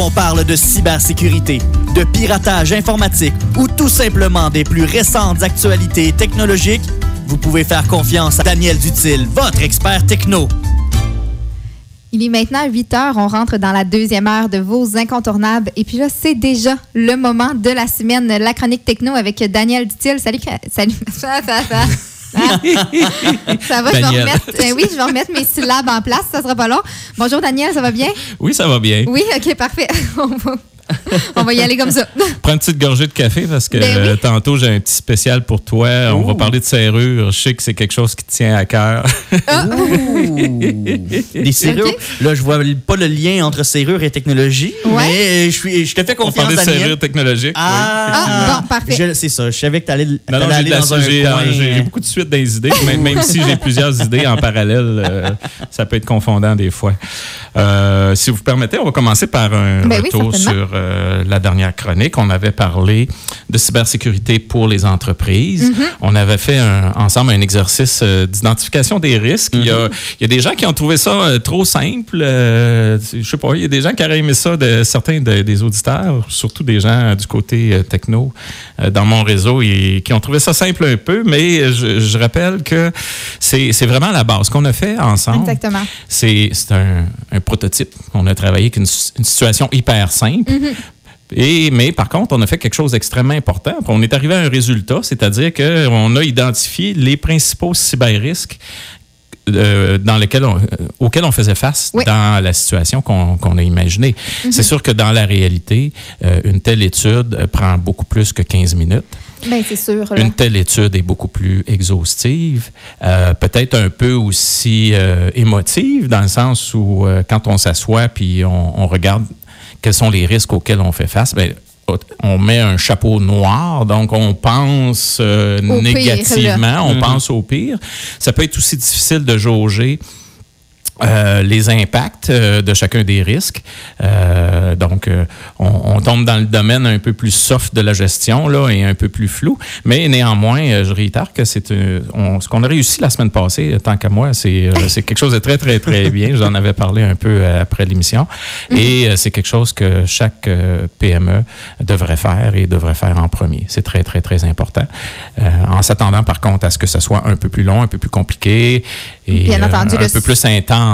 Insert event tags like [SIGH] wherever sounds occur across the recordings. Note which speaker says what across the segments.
Speaker 1: Qu'on parle de cybersécurité, de piratage informatique ou tout simplement des plus récentes actualités technologiques, vous pouvez faire confiance à Daniel Dutil, votre expert techno.
Speaker 2: Il est maintenant 8 heures. On rentre dans la deuxième heure de vos incontournables. Et puis là, c'est déjà le moment de la semaine, la chronique techno avec Daniel Dutil. Salut. Salut. [LAUGHS] [LAUGHS] [LAUGHS] Ça, va, je vais remettre, euh, oui, je vais remettre mes syllabes en place, ça sera pas long. Bonjour Daniel, ça va bien?
Speaker 3: Oui, ça va bien.
Speaker 2: Oui, ok, parfait. [LAUGHS] [LAUGHS] On va y aller comme ça. [LAUGHS]
Speaker 3: Prends une petite gorgée de café parce que ben tantôt, j'ai un petit spécial pour toi. On va parler de serrures. Je sais que c'est quelque chose qui te tient à cœur.
Speaker 1: Ah. [LAUGHS] Des serrures. Là, je vois pas le lien entre serrures et technologie, mais je, suis, je te fais confiance,
Speaker 3: On parlait de serrures technologiques.
Speaker 2: Ah, ah bon, parfait.
Speaker 1: C'est ça. Je savais que tu allais, aller dans un
Speaker 3: J'ai beaucoup de suite des idées, même, si j'ai plusieurs idées en parallèle, euh, ça peut être confondant des fois. Euh, si vous permettez, on va commencer par un ben retour sur euh, la dernière chronique. On avait parlé de cybersécurité pour les entreprises. Mm-hmm. On avait fait ensemble un exercice euh, d'identification des risques. il, y a, mm-hmm. il, y a, des gens qui ont trouvé ça trop simple. je sais pas, il y a des gens qui auraient aimé ça, de, certains des auditeurs, surtout des gens du côté techno dans mon réseau, et qui ont trouvé ça simple un peu, mais je, rappelle que c'est vraiment la base. Qu'on a fait ensemble, c'est un, un prototype. On a travaillé avec une, situation hyper simple. [LAUGHS] Et, mais par contre, on a fait quelque chose d'extrêmement important. On est arrivé à un résultat, c'est-à-dire qu'on a identifié les principaux cyber-risques euh, dans on, euh, auxquels on faisait face dans la situation qu'on a imaginée. Mm-hmm. C'est sûr que dans la réalité, euh, une telle étude prend beaucoup plus que 15 minutes.
Speaker 2: Bien, c'est sûr.
Speaker 3: Une telle étude est beaucoup plus exhaustive, euh, peut-être un peu aussi euh, émotive, dans le sens où euh, quand on s'assoit puis on, regarde quels sont les risques auxquels on fait face, bien, on met un chapeau noir, donc on pense négativement, on mm-hmm. pense au pire. Ça peut être aussi difficile de jauger euh, les impacts euh, de chacun des risques. Euh, donc, on, tombe dans le domaine un peu plus soft de la gestion là, et un peu plus flou. Mais néanmoins, je réitère que c'est ce qu'on a réussi la semaine passée, tant qu'à moi, c'est quelque chose de très, très, très [LAUGHS] bien. J'en avais parlé un peu après l'émission. Mm-hmm. Et c'est quelque chose que chaque PME devrait faire et devrait faire en premier. C'est très, très, très important. en s'attendant, par contre, à ce que ce soit un peu plus long, un peu plus compliqué et un peu plus intense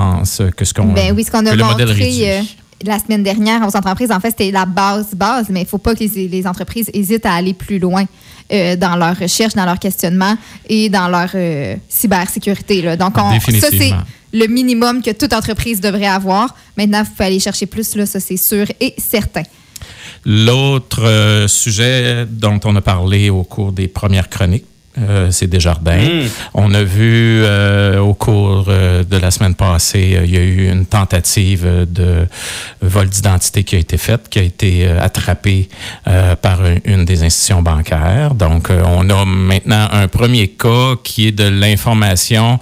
Speaker 3: que ce qu'on
Speaker 2: ben oui, ce qu'on a montré euh, la semaine dernière aux entreprises. En fait, c'était la base base, mais il ne faut pas que les, entreprises hésitent à aller plus loin. Euh, dans leur recherche, dans leur questionnement et dans leur euh, cybersécurité. Donc, ça, c'est le minimum que toute entreprise devrait avoir. Maintenant, vous pouvez aller chercher plus, là, ça c'est sûr et certain.
Speaker 3: L'autre sujet dont on a parlé au cours des premières chroniques, euh, c'est Desjardins. Hmm. On a vu euh, au cours euh, de la semaine passée, il y a eu une tentative de vol d'identité qui a été faite, qui a été attrapée par une des institutions bancaires. Donc, on a maintenant un premier cas qui est de l'information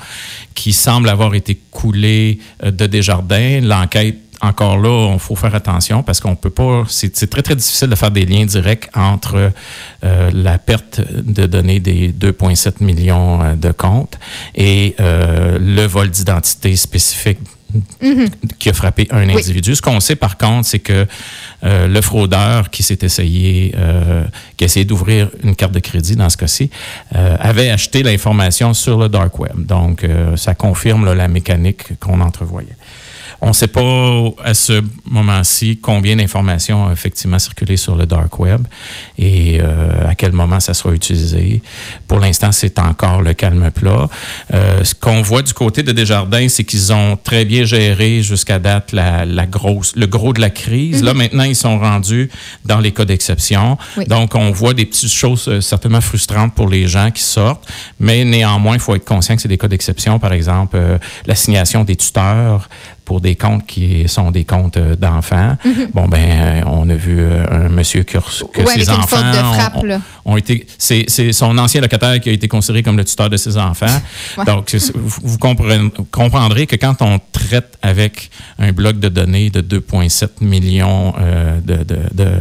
Speaker 3: qui semble avoir été coulée de Desjardins. L'enquête encore là, il faut faire attention parce qu'on peut pas. C'est très, très difficile de faire des liens directs entre euh, la perte de données des 2,7 millions euh, de comptes et euh, le vol d'identité spécifique mm-hmm. qui a frappé un individu. Ce qu'on sait par contre, c'est que le fraudeur qui s'est essayé, qui a essayé d'ouvrir une carte de crédit dans ce cas-ci, avait acheté l'information sur le dark web. Donc, ça confirme la mécanique qu'on entrevoyait. On ne sait pas à ce moment-ci combien d'informations ont effectivement circulé sur le dark web et euh, à quel moment ça sera utilisé. Pour l'instant, c'est encore le calme plat. Euh, ce qu'on voit du côté de Desjardins, c'est qu'ils ont très bien géré jusqu'à date la, grosse, le gros de la crise. Là, mhm. maintenant, ils sont rendus dans les cas d'exception. Donc, on voit des petites choses euh, certainement frustrantes pour les gens qui sortent, mais néanmoins, il faut être conscient que c'est des cas d'exception. Par exemple, l'assignation des tuteurs pour des comptes qui sont des comptes euh, d'enfants. Mhm. Bon, ben, euh, on a vu euh, un monsieur que, que ses enfants ont, été. C'est son ancien locataire qui a été considéré comme le tuteur de ses enfants. [LAUGHS] Donc, vous, comprendrez que quand on traite avec un bloc de données de 2,7 millions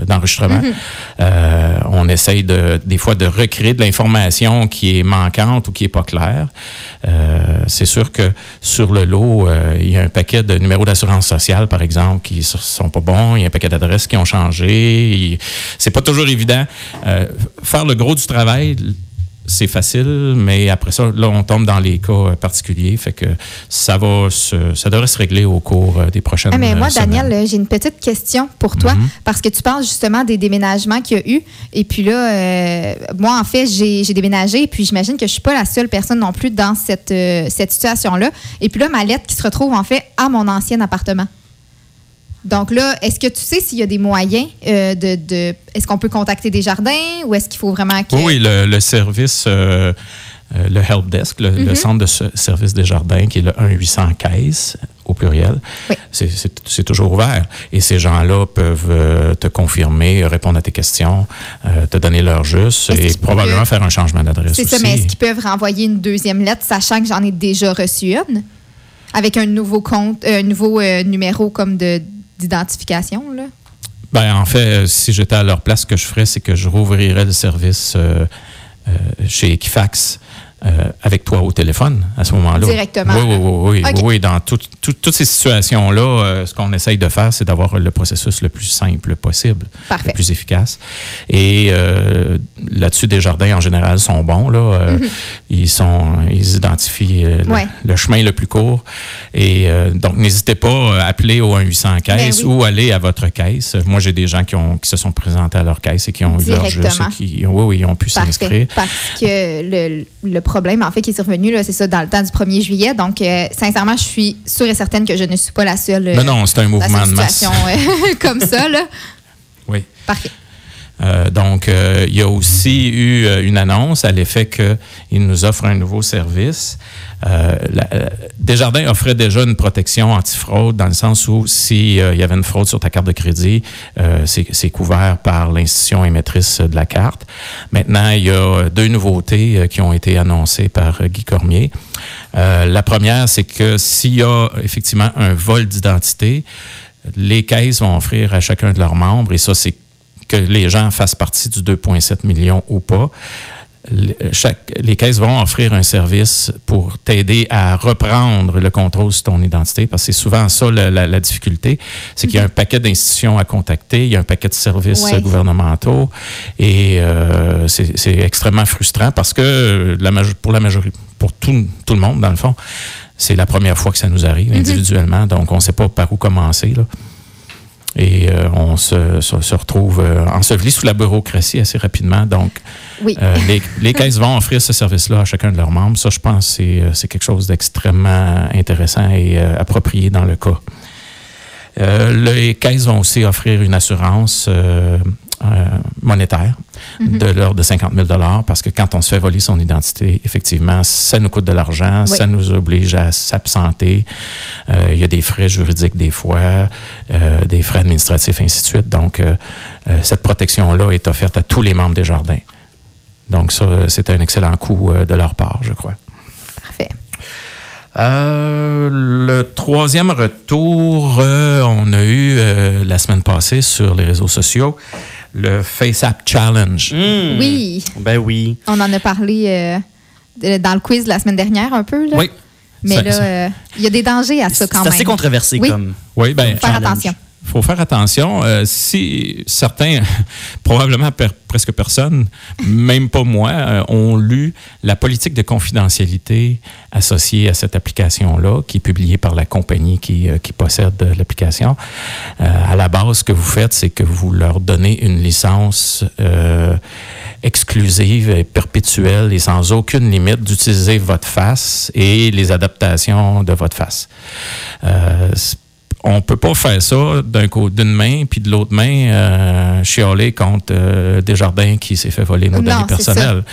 Speaker 3: d'enregistrements, de, on essaye de, des fois de recréer de l'information qui est manquante ou qui n'est pas claire. C'est sûr que sur le lot, il y a un paquet de de numéros d'assurance sociale, par exemple, qui sont pas bons. Il y a un paquet d'adresses qui ont changé. C'est pas toujours évident. Euh, faire le gros du travail, c'est facile, mais après ça, là, on tombe dans les cas particuliers. Fait que ça va se, ça devrait se régler au cours euh, des prochaines ah,
Speaker 2: mais moi,
Speaker 3: semaines.
Speaker 2: Daniel, j'ai une petite question pour toi, mhm. parce que tu parles justement des déménagements qu'il y a eu. Et puis là, euh, moi, en fait, j'ai déménagé, et puis j'imagine que je suis pas la seule personne non plus dans cette, euh, cette situation-là. Et puis là, ma lettre qui se retrouve en fait à mon ancien appartement. Donc là, est-ce que tu sais s'il y a des moyens euh, de, Est-ce qu'on peut contacter des jardins ou est-ce qu'il faut vraiment que...
Speaker 3: Oui, le, service, euh, euh, le help desk, le, mm-hmm. centre de service des jardins, qui est le 1-800 caisse au pluriel, c'est toujours ouvert. Et ces gens-là peuvent te confirmer, répondre à tes questions, te donner l'heure juste et probablement faire un changement d'adresse
Speaker 2: C'est ça, mais est-ce qu'ils peuvent renvoyer une deuxième lettre, sachant que j'en ai déjà reçu une? Avec un nouveau compte, un nouveau numéro comme de d'identification? Là?
Speaker 3: Ben, en fait, euh, si j'étais à leur place, ce que je ferais, c'est que je rouvrirais le service euh, euh, chez Equifax euh, avec toi au téléphone à ce moment-là.
Speaker 2: Directement.
Speaker 3: Oui, oui, oui. oui, oui dans toutes ces situations-là, euh, ce qu'on essaye de faire, c'est d'avoir le processus le plus simple possible,
Speaker 2: Parfait.
Speaker 3: le plus efficace. Et euh, là-dessus, des jardins en général sont bons. Là, mhm. Ils sont, ils identifient le, chemin le plus court. Et donc, n'hésitez pas à appeler au 1-800 caisse ben ou aller à votre caisse. Moi, j'ai des gens qui, ont, qui se sont présentés à leur caisse et qui ont eu leur jeu, qui, oui, oui, ils ont pu s'inscrire.
Speaker 2: Parce que le, le problème, en fait, qui est survenu, c'est ça, dans le temps du 1er juillet. Donc, euh, sincèrement, je suis sûre et certaine que je ne suis pas la seule.
Speaker 3: Euh, non, c'est un mouvement de masse.
Speaker 2: Euh, [LAUGHS] comme ça, là.
Speaker 3: Oui.
Speaker 2: Parfait.
Speaker 3: Donc, il y a aussi eu une annonce à l'effet qu'il nous offre un nouveau service euh, euh, Desjardins offrait déjà une protection antifraude dans le sens où s'il euh, y avait une fraude sur ta carte de crédit, c'est couvert par l'institution émettrice de la carte. Maintenant, il y a deux nouveautés qui ont été annoncées par Guy Cormier. la première, c'est que s'il y a effectivement un vol d'identité, les caisses vont offrir à chacun de leurs membres, et ça, c'est que les gens fassent partie du 2,7 millions ou pas, chaque, les caisses vont offrir un service pour t'aider à reprendre le contrôle sur ton identité, parce que c'est souvent ça la, difficulté, c'est qu'il y a un paquet d'institutions à contacter, il y a un paquet de services gouvernementaux, et euh, c'est extrêmement frustrant parce que la pour la majorité, pour tout, tout le monde, dans le fond, c'est la première fois que ça nous arrive mm-hmm. individuellement, donc on ne sait pas par où commencer. Là. Et euh, on se, se, retrouve euh, enseveli sous la bureaucratie assez rapidement. Donc, euh, les, les, caisses vont offrir ce service-là à chacun de leurs membres. Ça, je pense, c'est quelque chose d'extrêmement intéressant et approprié dans le cas. Les caisses vont aussi offrir une assurance euh, monétaire mhm. de l'ordre de 50 000 parce que quand on se fait voler son identité, effectivement, ça nous coûte de l'argent, ça nous oblige à s'absenter. Euh, il y a des frais juridiques des fois, euh, des frais administratifs, ainsi de suite. Donc, cette protection-là est offerte à tous les membres des jardins. Donc, ça, c'est un excellent coup de leur part, je crois.
Speaker 2: Parfait.
Speaker 3: le troisième retour, on a eu la semaine passée sur les réseaux sociaux le FaceApp Challenge.
Speaker 2: Hmm. Oui.
Speaker 4: Ben oui.
Speaker 2: On en a parlé euh, dans le quiz la semaine dernière un peu. Là.
Speaker 3: Oui.
Speaker 2: Mais là, euh, il y a des dangers à ça quand même.
Speaker 4: C'est assez controversé comme.
Speaker 3: Oui, ben.
Speaker 2: Faut faire attention
Speaker 3: faut faire attention. Euh, si certains, [LAUGHS] probablement presque personne, même pas moi, euh, ont lu la politique de confidentialité associée à cette application-là, qui est publiée par la compagnie qui, euh, qui possède l'application. à la base, ce que vous faites, c'est que vous leur donnez une licence exclusive et perpétuelle et sans aucune limite d'utiliser votre face et les adaptations de votre face on peut pas faire ça d'un côté d'une main puis de l'autre main euh, chialer contre euh, Desjardins qui s'est fait voler nos données personnelles.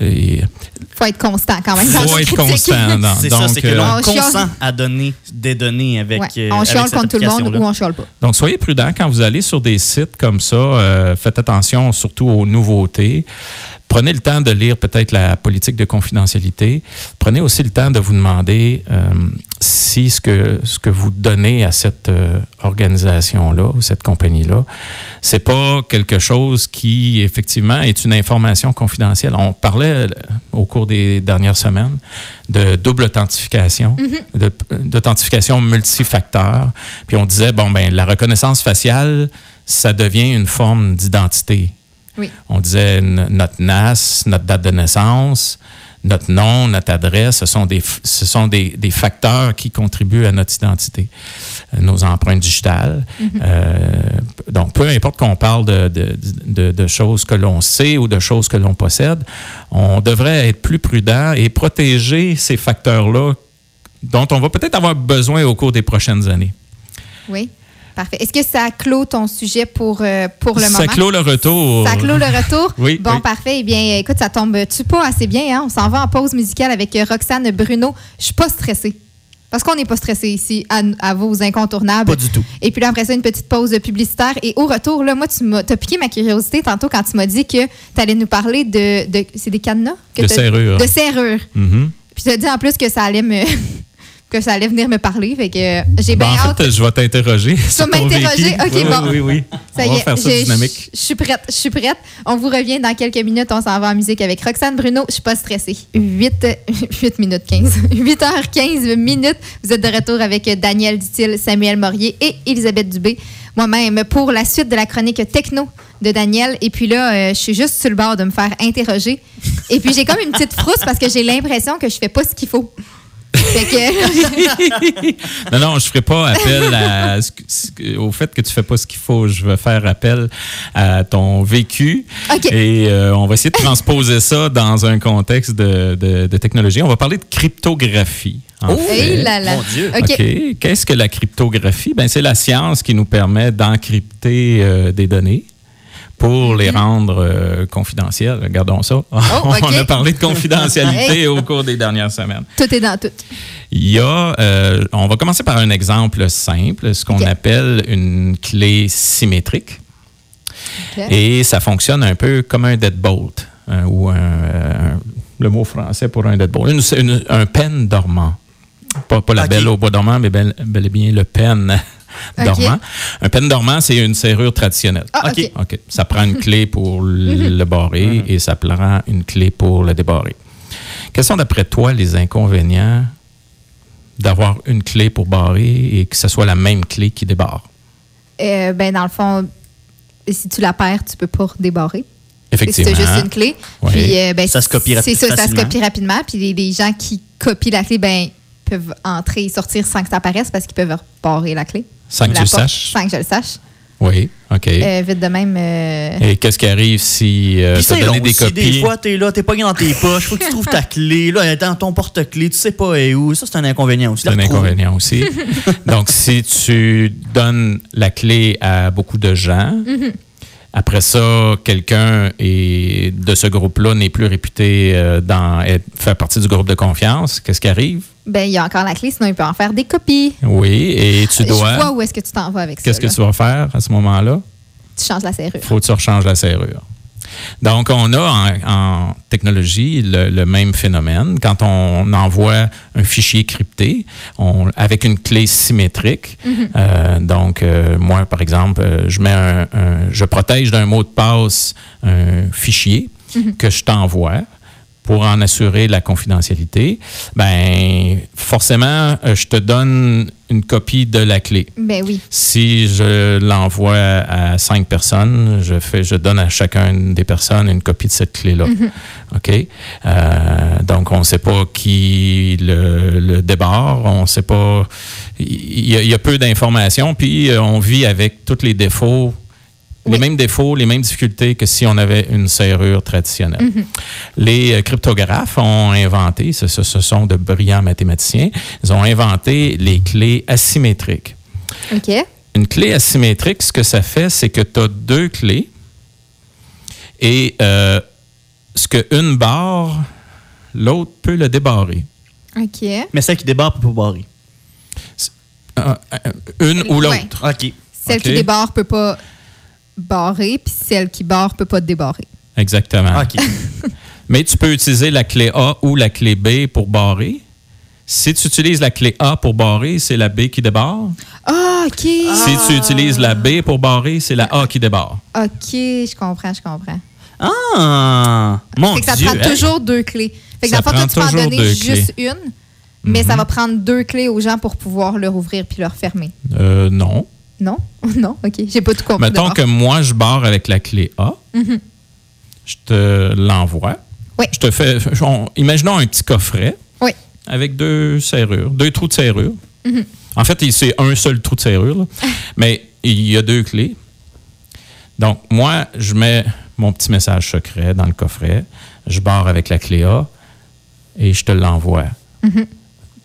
Speaker 2: Il faut être constant quand même.
Speaker 3: Il faut être constant.
Speaker 4: C'est ça, c'est que euh, consent à donner des données avec. Ouais.
Speaker 2: on chiale contre tout le monde ou on chiale pas.
Speaker 3: Donc, soyez prudent quand vous allez sur des sites comme ça. faites attention surtout aux nouveautés prenez le temps de lire peut-être la politique de confidentialité. Prenez aussi le temps de vous demander euh, si ce que, ce que vous donnez à cette euh, organisation-là ou cette compagnie-là, c'est pas quelque chose qui, effectivement, est une information confidentielle. On parlait euh, au cours des dernières semaines de double authentification, mm-hmm. d'authentification multifacteur. Puis on disait, bon, ben la reconnaissance faciale, ça devient une forme d'identité on disait notre NAS, notre date de naissance, notre nom, notre adresse, ce sont des, ce sont des, facteurs qui contribuent à notre identité, euh, nos empreintes digitales. Mm-hmm. Euh, donc, peu importe qu'on parle de, choses que l'on sait ou de choses que l'on possède, on devrait être plus prudent et protéger ces facteurs-là dont on va peut-être avoir besoin au cours des prochaines années.
Speaker 2: Oui. Parfait. Est-ce que ça clôt ton sujet pour, euh, pour le moment?
Speaker 3: Ça clôt le retour.
Speaker 2: Ça clôt le retour?
Speaker 3: oui.
Speaker 2: Bon, parfait. Eh bien, écoute, ça tombe-tu pas assez bien? Hein? On s'en va en pause musicale avec euh, Roxane Bruno. Je suis pas stressée. Parce qu'on n'est pas stressé ici à, vos incontournables.
Speaker 4: Pas du tout.
Speaker 2: Et puis là, après ça, une petite pause publicitaire. Et au retour, là, moi, tu m'as as piqué ma curiosité tantôt quand tu m'as dit que tu allais nous parler de. c'est des cadenas?
Speaker 3: de serrures.
Speaker 2: De serrures.
Speaker 3: Mm-hmm.
Speaker 2: Puis tu as dit en plus que ça allait me. [LAUGHS] que ça allait venir me parler. Fait que euh, j'ai
Speaker 3: ben,
Speaker 2: bien
Speaker 3: en fait, je vais t'interroger.
Speaker 2: Tu vas m'interroger? OK,
Speaker 3: oui,
Speaker 2: bon.
Speaker 3: Oui, oui,
Speaker 2: Ça
Speaker 3: On va faire ça dynamique.
Speaker 2: Je suis prête, je suis prête. On vous revient dans quelques minutes. On s'en va en musique avec Roxane Bruno. Je suis pas stressée. 8, 8 minutes 15. 8h15 [LAUGHS] minutes. Vous êtes de retour avec Daniel Dutil, Samuel Morier et Elisabeth Dubé. Moi-même pour la suite de la chronique techno de Daniel. Et puis là, euh, je suis juste sur le bord de me faire interroger. Et puis j'ai comme une petite frousse parce que j'ai l'impression que je fais pas ce qu'il faut. [LAUGHS]
Speaker 3: non, non, je ne ferai pas appel au fait que tu ne fais pas ce qu'il faut. Je vais faire appel à ton vécu. Et euh, on va essayer de transposer ça dans un contexte de, technologie. On va parler de cryptographie.
Speaker 2: oh, là là.
Speaker 4: Mon Dieu.
Speaker 3: OK. Qu'est-ce que la cryptographie? Ben, c'est la science qui nous permet d'encrypter euh, des données pour les rendre euh, confidentiels. Regardons ça. Oh, [LAUGHS] on a parlé de confidentialité au cours des dernières semaines.
Speaker 2: Tout est dans tout.
Speaker 3: Il y a, euh, on va commencer par un exemple simple, ce qu'on appelle une clé symétrique. Et ça fonctionne un peu comme un deadbolt, hein, ou un, le mot français pour un deadbolt, un pen dormant. Pas, la belle au bois dormant, mais bel, bel et bien le pen [LAUGHS] dormant. Un pen dormant, c'est une serrure traditionnelle.
Speaker 2: Ah, OK.
Speaker 3: OK. Ça prend une clé pour [LAUGHS] le barrer mhm. et ça prend une clé pour le débarrer. Quels sont, d'après toi, les inconvénients d'avoir une clé pour barrer et que ce soit la même clé qui débarre?
Speaker 2: Euh, ben, dans le fond, si tu la perds, tu peux pas débarrer.
Speaker 3: Effectivement.
Speaker 2: C'est juste une clé. Puis, euh, ben,
Speaker 4: ça se copie rapidement.
Speaker 2: C'est ça, ça se copie rapidement. Puis les, gens qui copient la clé, ben, peuvent entrer et sortir sans que ça apparaisse parce qu'ils peuvent barrer la clé.
Speaker 3: Sans que tu le saches.
Speaker 2: Sans que je le sache.
Speaker 3: Oui, OK.
Speaker 2: Euh, vite de même. Euh,
Speaker 3: Et qu'est-ce qui arrive si euh, tu as donné des copies?
Speaker 4: Des fois, tu es là, tu pas dans tes poches, faut que tu trouves ta [LAUGHS] clé, là, elle est dans ton porte-clés, tu sais pas où. Ça, c'est un inconvénient aussi.
Speaker 3: C'est un inconvénient aussi. [LAUGHS] Donc, si tu donnes la clé à beaucoup de gens, mm-hmm. Après ça, quelqu'un de ce groupe-là n'est plus réputé euh, dans faire partie du groupe de confiance. Qu'est-ce qui arrive?
Speaker 2: Ben, il y a encore la clé, sinon il peut en faire des copies.
Speaker 3: Oui, et tu dois.
Speaker 2: Je vois où est-ce que tu t'en vas avec ça.
Speaker 3: Qu'est-ce que tu vas faire à ce moment-là?
Speaker 2: Tu changes la serrure.
Speaker 3: Faut que tu rechanges la serrure. Donc, on a en, technologie le, même phénomène. Quand on envoie un fichier crypté avec une clé symétrique,
Speaker 2: mhm.
Speaker 3: euh, donc euh, moi, par exemple, euh, je mets un, je protège d'un mot de passe un fichier
Speaker 2: mhm.
Speaker 3: que je t'envoie pour en assurer la confidentialité, ben forcément, euh, je te donne une copie de la clé.
Speaker 2: Ben oui.
Speaker 3: Si je l'envoie à cinq personnes, je fais, je donne à chacune des personnes une copie de cette clé-là.
Speaker 2: Mhm.
Speaker 3: OK? Euh, donc, on ne sait pas qui le, le débarre, on ne sait pas. Il y, y, a peu d'informations, puis euh, on vit avec tous les défauts les mêmes défauts, les mêmes difficultés que si on avait une serrure traditionnelle.
Speaker 2: Mhm.
Speaker 3: Les euh, cryptographes ont inventé, ce, sont de brillants mathématiciens, ils ont inventé les clés asymétriques.
Speaker 2: OK.
Speaker 3: Une clé asymétrique, ce que ça fait, c'est que tu as deux clés et euh, ce qu'une barre, l'autre peut le débarrer.
Speaker 2: OK.
Speaker 4: Mais celle qui débarre peut pas barrer.
Speaker 3: Euh, une ou l'autre.
Speaker 4: OK.
Speaker 2: Celle qui débarre peut pas barrer, puis celle qui barre peut pas te débarrer.
Speaker 3: Exactement.
Speaker 4: OK. [LAUGHS]
Speaker 3: Mais tu peux utiliser la clé A ou la clé B pour barrer. Si tu utilises la clé A pour barrer, c'est la B qui débarre.
Speaker 2: Ah, OK.
Speaker 3: Si tu utilises la B pour barrer, c'est la A qui débarre.
Speaker 2: OK, je comprends, je comprends.
Speaker 4: Ah! Mon
Speaker 2: fait que ça
Speaker 4: Dieu!
Speaker 2: prend
Speaker 4: hey.
Speaker 2: toujours deux clés. Fait que
Speaker 3: Ça
Speaker 2: dans le fond, toi,
Speaker 3: prend
Speaker 2: tu peux en donner juste une, mais
Speaker 3: Mhm.
Speaker 2: ça va prendre deux clés aux gens pour pouvoir leur ouvrir puis leur fermer.
Speaker 3: Euh, non.
Speaker 2: Non? [LAUGHS] non? OK. J'ai pas tout compris.
Speaker 3: Mettons que moi, je barre avec la clé A. Je te l'envoie.
Speaker 2: Oui.
Speaker 3: Je te fais. on- imaginons un petit coffret
Speaker 2: Oui.
Speaker 3: avec deux serrures, deux trous de serrure. En fait, c'est un seul trou de serrure, là. [LAUGHS] mais il y a deux clés. Donc, moi, je mets mon petit message secret dans le coffret. Je barre avec la clé A et je te l'envoie.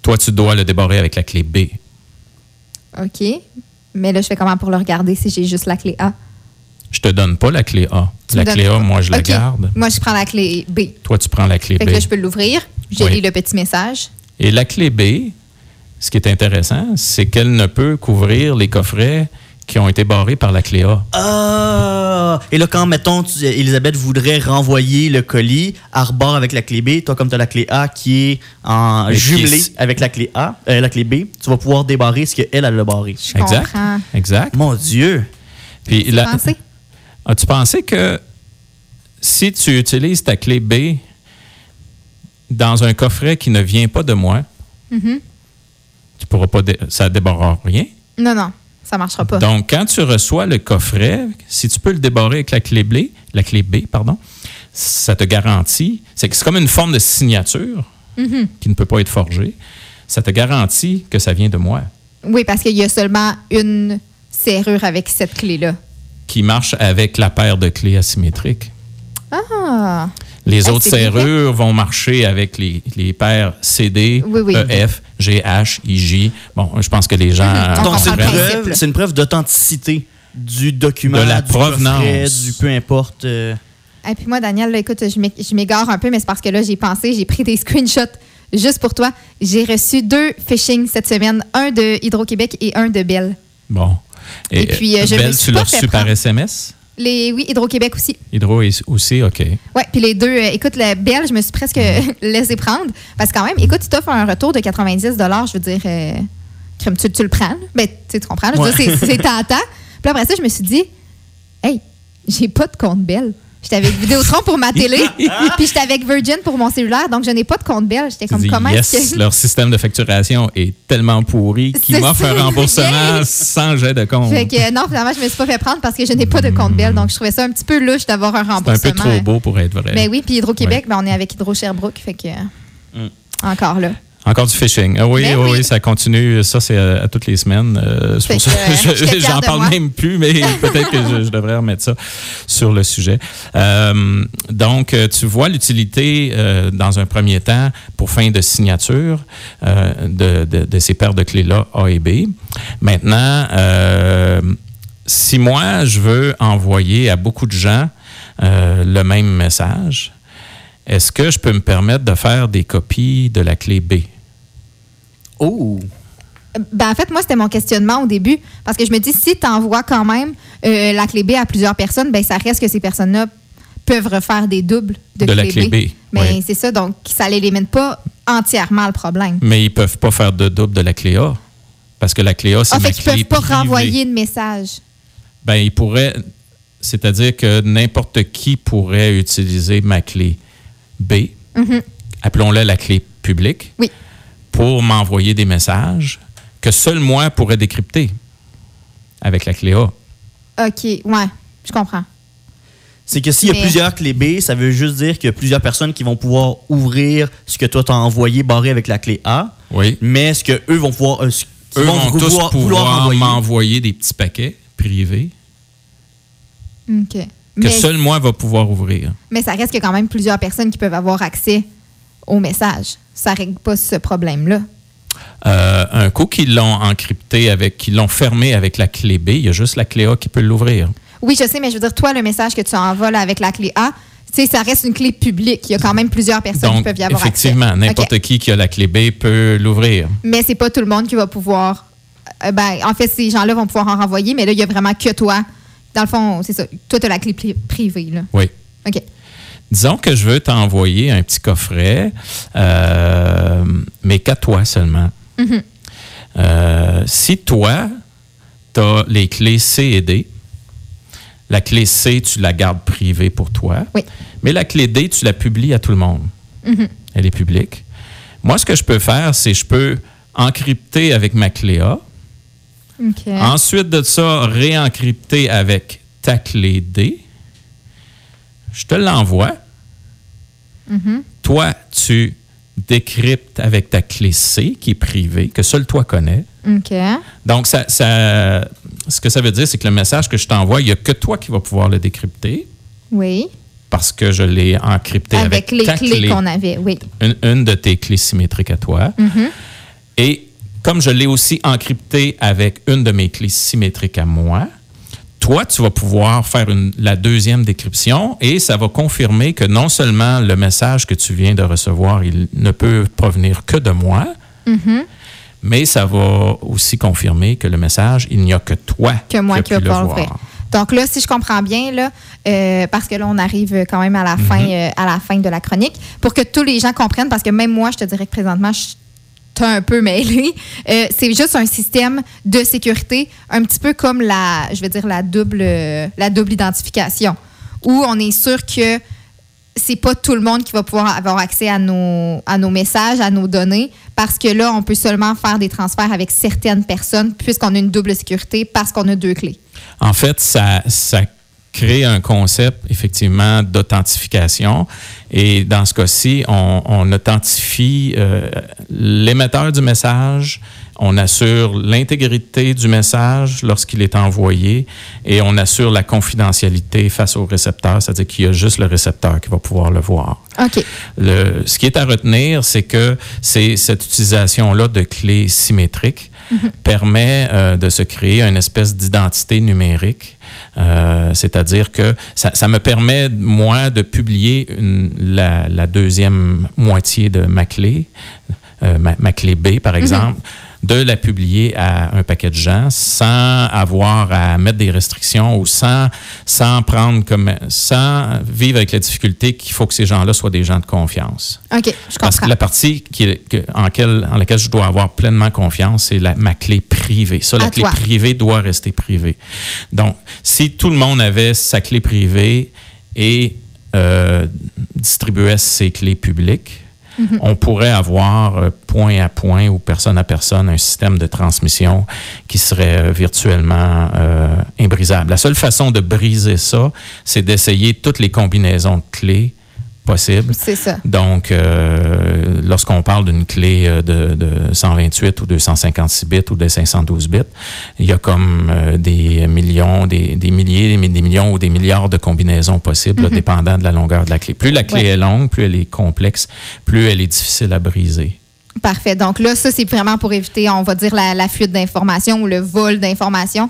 Speaker 3: Toi, tu dois le débarrer avec la clé B.
Speaker 2: OK. Mais là, je fais comment pour le regarder si j'ai juste la clé A?
Speaker 3: Je te donne pas la clé A.
Speaker 2: Tu
Speaker 3: la clé A,
Speaker 2: pas.
Speaker 3: moi, je la garde.
Speaker 2: Moi, je prends la clé B.
Speaker 3: Toi, tu prends la clé
Speaker 2: Fait
Speaker 3: B.
Speaker 2: que là, je peux l'ouvrir. J'ai
Speaker 3: Oui.
Speaker 2: lu le petit message.
Speaker 3: Et la clé B, ce qui est intéressant, c'est qu'elle ne peut couvrir les coffrets qui ont été barrés par la clé A.
Speaker 4: Ah! Et là, quand, mettons, tu- Elisabeth voudrait renvoyer le colis à rebord avec la clé B, toi, comme tu as la clé A qui est en jumelée
Speaker 3: est-
Speaker 4: avec la clé A, euh, la clé B, tu vas pouvoir débarrer ce qu'elle, elle a barré.
Speaker 2: Je
Speaker 3: Exact.
Speaker 2: comprends.
Speaker 3: Exact.
Speaker 4: Mon Dieu!
Speaker 3: Puis
Speaker 2: Tu
Speaker 3: la-
Speaker 2: pensais?
Speaker 3: as-tu pensé que si tu utilises ta clé B dans un coffret qui ne vient pas de moi,
Speaker 2: Mhm.
Speaker 3: tu pourras pas, dé- ça ne débarrera rien?
Speaker 2: Non, non. Ça marchera pas.
Speaker 3: Donc, quand tu reçois le coffret, si tu peux le débarrer avec la clé B, la clé B, pardon, ça te garantit, c'est que c'est comme une forme de signature
Speaker 2: Mhm.
Speaker 3: qui ne peut pas être forgée. Ça te garantit que ça vient de moi,
Speaker 2: Oui, parce qu'il y a seulement une serrure avec cette clé-là.
Speaker 3: qui marche avec la paire de clés asymétriques.
Speaker 2: Ah!
Speaker 3: Les
Speaker 2: Ah,
Speaker 3: autres serrures vont marcher avec les, les paires CD,
Speaker 2: Oui, oui.
Speaker 3: EF, GH, IJ. Bon, je pense que les gens.
Speaker 2: On
Speaker 4: Donc, c'est une, une preuve d'authenticité du document,
Speaker 3: De la
Speaker 4: du coffret,
Speaker 3: provenance.
Speaker 4: du peu importe. euh,
Speaker 2: Et puis moi, Daniel, là, écoute, je m'é- je m'égare un peu, mais c'est parce que là, j'ai pensé, j'ai pris des screenshots juste pour toi. J'ai reçu deux phishing cette semaine, un de Hydro-Québec et un de Bell.
Speaker 3: Bon.
Speaker 2: Et puis, euh, je me suis
Speaker 3: tu l'as reçu par. SMS?
Speaker 2: Les, oui, Hydro-Québec aussi.
Speaker 3: Hydro aussi, OK.
Speaker 2: Ouais, puis les deux, euh, écoute, le Bell, je me suis presque [LAUGHS] laissé prendre. Parce que quand même, écoute, tu t'offres un retour de 90 je veux dire, euh, crème, tu, tu le prends. là. Ben, tu comprends. là, Je veux
Speaker 4: Ouais.
Speaker 2: dire, c'est- tentant. [LAUGHS] Puis après ça, je me suis dit, hey, j'ai pas de compte Bell. J'étais avec Vidéotron pour ma télé, [LAUGHS] [LAUGHS] puis j'étais avec Virgin pour mon cellulaire, donc je n'ai pas de compte Bell. J'étais comme, comment
Speaker 3: yes,
Speaker 2: est-ce que.
Speaker 3: leur système de facturation est tellement pourri [LAUGHS] qu'ils m'offrent un remboursement sans jet de compte.
Speaker 2: Fait que euh, non, finalement, je me suis pas fait prendre parce que je n'ai pas de compte Bell, donc je trouvais ça un petit peu louche d'avoir un
Speaker 3: C'est un
Speaker 2: remboursement.
Speaker 3: peu trop beau pour être vrai.
Speaker 2: Ben oui, puis Hydro-Québec, ben, on est avec Hydro-Sherbrooke, fait que.
Speaker 3: Mm.
Speaker 2: Encore là.
Speaker 3: Encore du phishing. Ah oui,
Speaker 2: Ben
Speaker 3: oui,
Speaker 2: oui.
Speaker 3: oui, ça continue. Ça, c'est à, à toutes les semaines. Euh, c'est pour ça
Speaker 2: que,
Speaker 3: je- j'en parle même plus, mais [LAUGHS] peut-être que je, je devrais remettre ça sur le sujet. Euh, donc, euh, tu vois l'utilité euh, dans un premier temps pour fin de signature de, de- de ces paires de clés-là A et B. Maintenant, si moi, je veux envoyer à beaucoup de gens le même message, est-ce que je peux me permettre de faire des copies de la clé B?
Speaker 4: Oh!
Speaker 2: Ben, en fait, moi, c'était mon questionnement au début. Parce que je me dis, si tu envoies quand même euh, la clé B à plusieurs personnes, ben, ça reste que ces personnes-là peuvent refaire des doubles de,
Speaker 3: De la clé B,
Speaker 2: Mais
Speaker 3: oui.
Speaker 2: c'est ça, donc ça l'élimine pas entièrement le problème.
Speaker 3: Mais ils peuvent pas faire de double de la clé A. Parce que la clé A, c'est
Speaker 2: En
Speaker 3: ma
Speaker 2: fait, ils
Speaker 3: clé
Speaker 2: peuvent pas renvoyer de message.
Speaker 3: Ben, ils pourraient... C'est-à-dire que n'importe qui pourrait utiliser ma clé B,
Speaker 2: Mhm.
Speaker 3: appelons-la la clé publique,
Speaker 2: Oui.
Speaker 3: Pour m'envoyer des messages que seul moi pourrais décrypter avec la clé A.
Speaker 2: OK, ouais, je comprends.
Speaker 4: C'est que s'il y a
Speaker 2: Mais-
Speaker 4: plusieurs clés B, ça veut juste dire qu'il y a plusieurs personnes qui vont pouvoir ouvrir ce que toi t'as envoyé barré avec la clé A,
Speaker 3: Oui.
Speaker 4: mais ce que eux vont pouvoir, euh,
Speaker 3: Eux vont, tous pouvoir, m'envoyer des petits paquets privés
Speaker 2: OK.
Speaker 3: que
Speaker 2: Mais,
Speaker 3: seul moi va pouvoir ouvrir.
Speaker 2: mais ça reste qu'il y a quand même plusieurs personnes qui peuvent avoir accès au message. Ça règle pas ce problème-là.
Speaker 3: Euh, un coup qu'ils l'ont encrypté avec, qu'ils l'ont fermé avec la clé B, il y a juste la clé A qui peut l'ouvrir.
Speaker 2: Oui, je sais, mais je veux dire, toi, le message que tu envoies là, avec la clé A, ça reste une clé publique. Il y a quand même plusieurs personnes qui peuvent y avoir
Speaker 3: effectivement,
Speaker 2: accès.
Speaker 3: n'importe
Speaker 2: OK.
Speaker 3: qui qui a la clé B peut l'ouvrir.
Speaker 2: Mais c'est pas tout le monde qui va pouvoir. euh, ben, en fait, ces gens-là vont pouvoir en renvoyer, mais là, il y a vraiment que toi. Dans le fond, c'est ça. Toi, tu as la clé pri- privée. Là.
Speaker 3: Oui.
Speaker 2: OK.
Speaker 3: Disons que je veux t'envoyer un petit coffret, euh, mais qu'à toi seulement. Euh, si toi, tu as les clés C et D, la clé C, tu la gardes privée pour toi.
Speaker 2: Oui.
Speaker 3: Mais la clé D, tu la publies à tout le monde. Elle est publique. Moi, ce que je peux faire, c'est je peux encrypter avec ma clé A. Ensuite de ça, réencrypter avec ta clé D. Je te l'envoie. Toi, tu décryptes avec ta clé C, qui est privée, que seul toi connais.
Speaker 2: OK.
Speaker 3: Donc, ça, ça- ce que ça veut dire, c'est que le message que je t'envoie, il n'y a que toi qui vas pouvoir le décrypter
Speaker 2: Oui.
Speaker 3: parce que je l'ai encrypté avec,
Speaker 2: Avec les
Speaker 3: ta
Speaker 2: clés
Speaker 3: clé,
Speaker 2: qu'on avait, oui.
Speaker 3: une, une de tes clés symétriques à toi. Et comme je l'ai aussi encrypté avec une de mes clés symétriques à moi, toi, tu vas pouvoir faire une- la deuxième décryption et ça va confirmer que non seulement le message que tu viens de recevoir, il ne peut provenir que de moi, mais ça va aussi confirmer que le message, il n'y a que toi
Speaker 2: que moi qui
Speaker 3: pu le voir.
Speaker 2: Donc là, si je comprends bien, là, euh, parce que là, on arrive quand même à la, fin,
Speaker 3: Mm-hmm.
Speaker 2: euh, à la fin de la chronique, pour que tous les gens comprennent, parce que même moi, je te dirais que présentement, je suis un peu mêlée. Euh, c'est juste un système de sécurité, un petit peu comme la, je veux dire, la double, la double identification, où on est sûr que c'est pas tout le monde qui va pouvoir avoir accès à nos, à nos messages, à nos données, parce que là, on peut seulement faire des transferts avec certaines personnes, puisqu'on a une double sécurité, parce qu'on a deux clés.
Speaker 3: En fait, ça crée un concept, effectivement, d'authentification. Et dans ce cas-ci, on, on authentifie euh, l'émetteur du message, on assure l'intégrité du message lorsqu'il est envoyé et on assure la confidentialité face au récepteur, c'est-à-dire qu'il y a juste le récepteur qui va pouvoir le voir.
Speaker 2: OK.
Speaker 3: Le, ce qui est à retenir, c'est que c'est cette utilisation-là de clés symétriques permet euh, de se créer une espèce d'identité numérique. Euh, C'est-à-dire que ça, ça me permet, moi, de publier une- la, la deuxième moitié de ma clé, euh, ma, ma clé B, par exemple, de la publier à un paquet de gens sans avoir à mettre des restrictions ou sans, sans prendre comme, sans vivre avec la difficulté qu'il faut que ces gens-là soient des gens de confiance.
Speaker 2: OK, je
Speaker 3: Parce que
Speaker 2: comprends.
Speaker 3: la partie qui est- que- en, quelle- en laquelle je dois avoir pleinement confiance, c'est la- ma clé privée. Ça, la
Speaker 2: À
Speaker 3: clé
Speaker 2: toi.
Speaker 3: privée doit rester privée. Donc, si tout le monde avait sa clé privée et euh, distribuait ses clés publiques,
Speaker 2: Mhm.
Speaker 3: on pourrait avoir euh, point à point ou personne à personne un système de transmission qui serait euh, virtuellement euh, imbrisable. La seule façon de briser ça, c'est d'essayer toutes les combinaisons de clés possibles.
Speaker 2: C'est ça.
Speaker 3: Donc, euh, lorsqu'on parle d'une clé euh, de, de 128 ou 256 bits ou de 512 bits, il y a comme euh, des millions, des, des milliers, des, mi- des millions ou des milliards de combinaisons possibles, là, dépendant de la longueur de la clé. Plus la clé
Speaker 2: Ouais.
Speaker 3: est longue, plus elle est complexe, plus elle est difficile à briser.
Speaker 2: Parfait. Donc là, ça, c'est vraiment pour éviter, on va dire, la, la fuite d'informations ou le vol d'informations.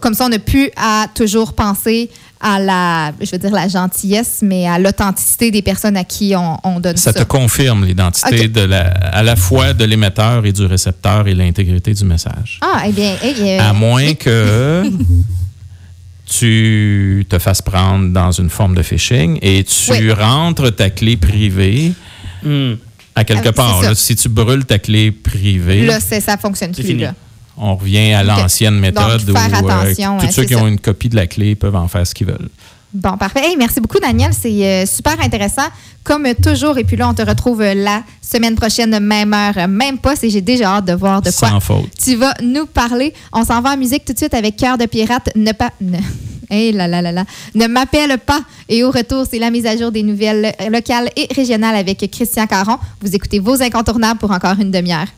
Speaker 2: Comme ça, on n'a plus à toujours penser à la, je veux dire, la gentillesse, mais à l'authenticité des personnes à qui on, on donne ça.
Speaker 3: Ça te confirme l'identité de la, à la fois de l'émetteur et du récepteur et l'intégrité du message.
Speaker 2: Ah, eh bien, eh, euh,
Speaker 3: À moins
Speaker 2: oui.
Speaker 3: que [LAUGHS] tu te fasses prendre dans une forme de phishing et tu
Speaker 2: Oui.
Speaker 3: rentres ta clé privée
Speaker 4: Hmm.
Speaker 3: à quelque
Speaker 2: Ah,
Speaker 3: part. là. si tu brûles ta clé privée,
Speaker 2: Là, c'est- ça fonctionne plus.
Speaker 4: fini.
Speaker 2: Là.
Speaker 3: On revient à l'ancienne méthode
Speaker 2: Donc, faire
Speaker 3: où euh,
Speaker 2: attention,
Speaker 3: tous
Speaker 2: ouais,
Speaker 3: ceux qui ont une copie de la clé peuvent en faire ce qu'ils veulent.
Speaker 2: Bon, parfait. Hey, merci beaucoup, Daniel. C'est euh, super intéressant, comme toujours. Et puis là, on te retrouve euh, la semaine prochaine, même heure, même poste. Et j'ai déjà hâte de voir de quoi
Speaker 3: Sans faute.
Speaker 2: tu vas nous parler. On s'en va en musique tout de suite avec Cœur de pirate. Ne pas. Ne, [LAUGHS] Hey là là là. Ne m'appelle pas. Et au retour, c'est la mise à jour des nouvelles locales et régionales avec Christian Caron. Vous écoutez vos incontournables pour encore une demi-heure.